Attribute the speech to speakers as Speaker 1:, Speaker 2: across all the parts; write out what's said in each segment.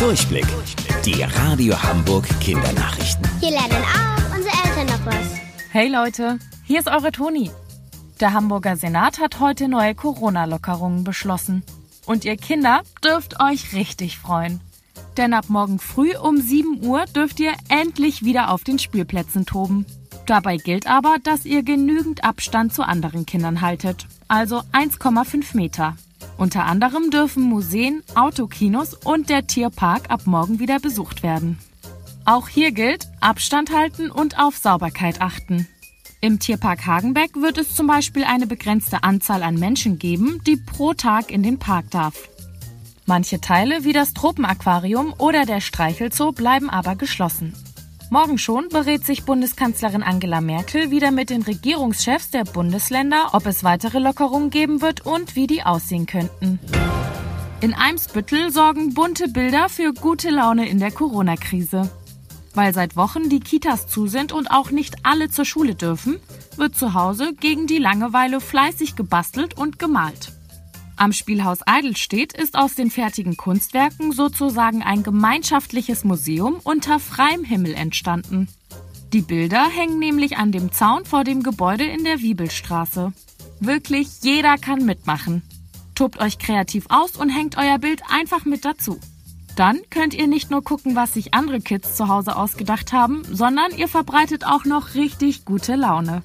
Speaker 1: Durchblick. Die Radio Hamburg Kindernachrichten.
Speaker 2: Hier lernen auch unsere Eltern noch was.
Speaker 3: Hey Leute, hier ist eure Toni. Der Hamburger Senat hat heute neue Corona-Lockerungen beschlossen. Und ihr Kinder dürft euch richtig freuen. Denn ab morgen früh um 7 Uhr dürft ihr endlich wieder auf den Spielplätzen toben. Dabei gilt aber, dass ihr genügend Abstand zu anderen Kindern haltet, also 1,5 Meter. Unter anderem dürfen Museen, Autokinos und der Tierpark ab morgen wieder besucht werden. Auch hier gilt Abstand halten und auf Sauberkeit achten. Im Tierpark Hagenbeck wird es zum Beispiel eine begrenzte Anzahl an Menschen geben, die pro Tag in den Park darf. Manche Teile wie das Tropenaquarium oder der Streichelzoo bleiben aber geschlossen. Morgen schon berät sich Bundeskanzlerin Angela Merkel wieder mit den Regierungschefs der Bundesländer, ob es weitere Lockerungen geben wird und wie die aussehen könnten. In Eimsbüttel sorgen bunte Bilder für gute Laune in der Corona-Krise. Weil seit Wochen die Kitas zu sind und auch nicht alle zur Schule dürfen, wird zu Hause gegen die Langeweile fleißig gebastelt und gemalt. Am Spielhaus Eidelstedt ist aus den fertigen Kunstwerken sozusagen ein gemeinschaftliches Museum unter freiem Himmel entstanden. Die Bilder hängen nämlich an dem Zaun vor dem Gebäude in der Wiebelstraße. Wirklich jeder kann mitmachen. Tobt euch kreativ aus und hängt euer Bild einfach mit dazu. Dann könnt ihr nicht nur gucken, was sich andere Kids zu Hause ausgedacht haben, sondern ihr verbreitet auch noch richtig gute Laune.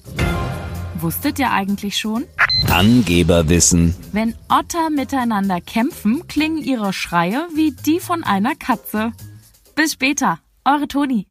Speaker 3: Wusstet ihr eigentlich schon?
Speaker 1: Angeberwissen.
Speaker 3: Wenn Otter miteinander kämpfen, klingen ihre Schreie wie die von einer Katze. Bis später, eure Toni.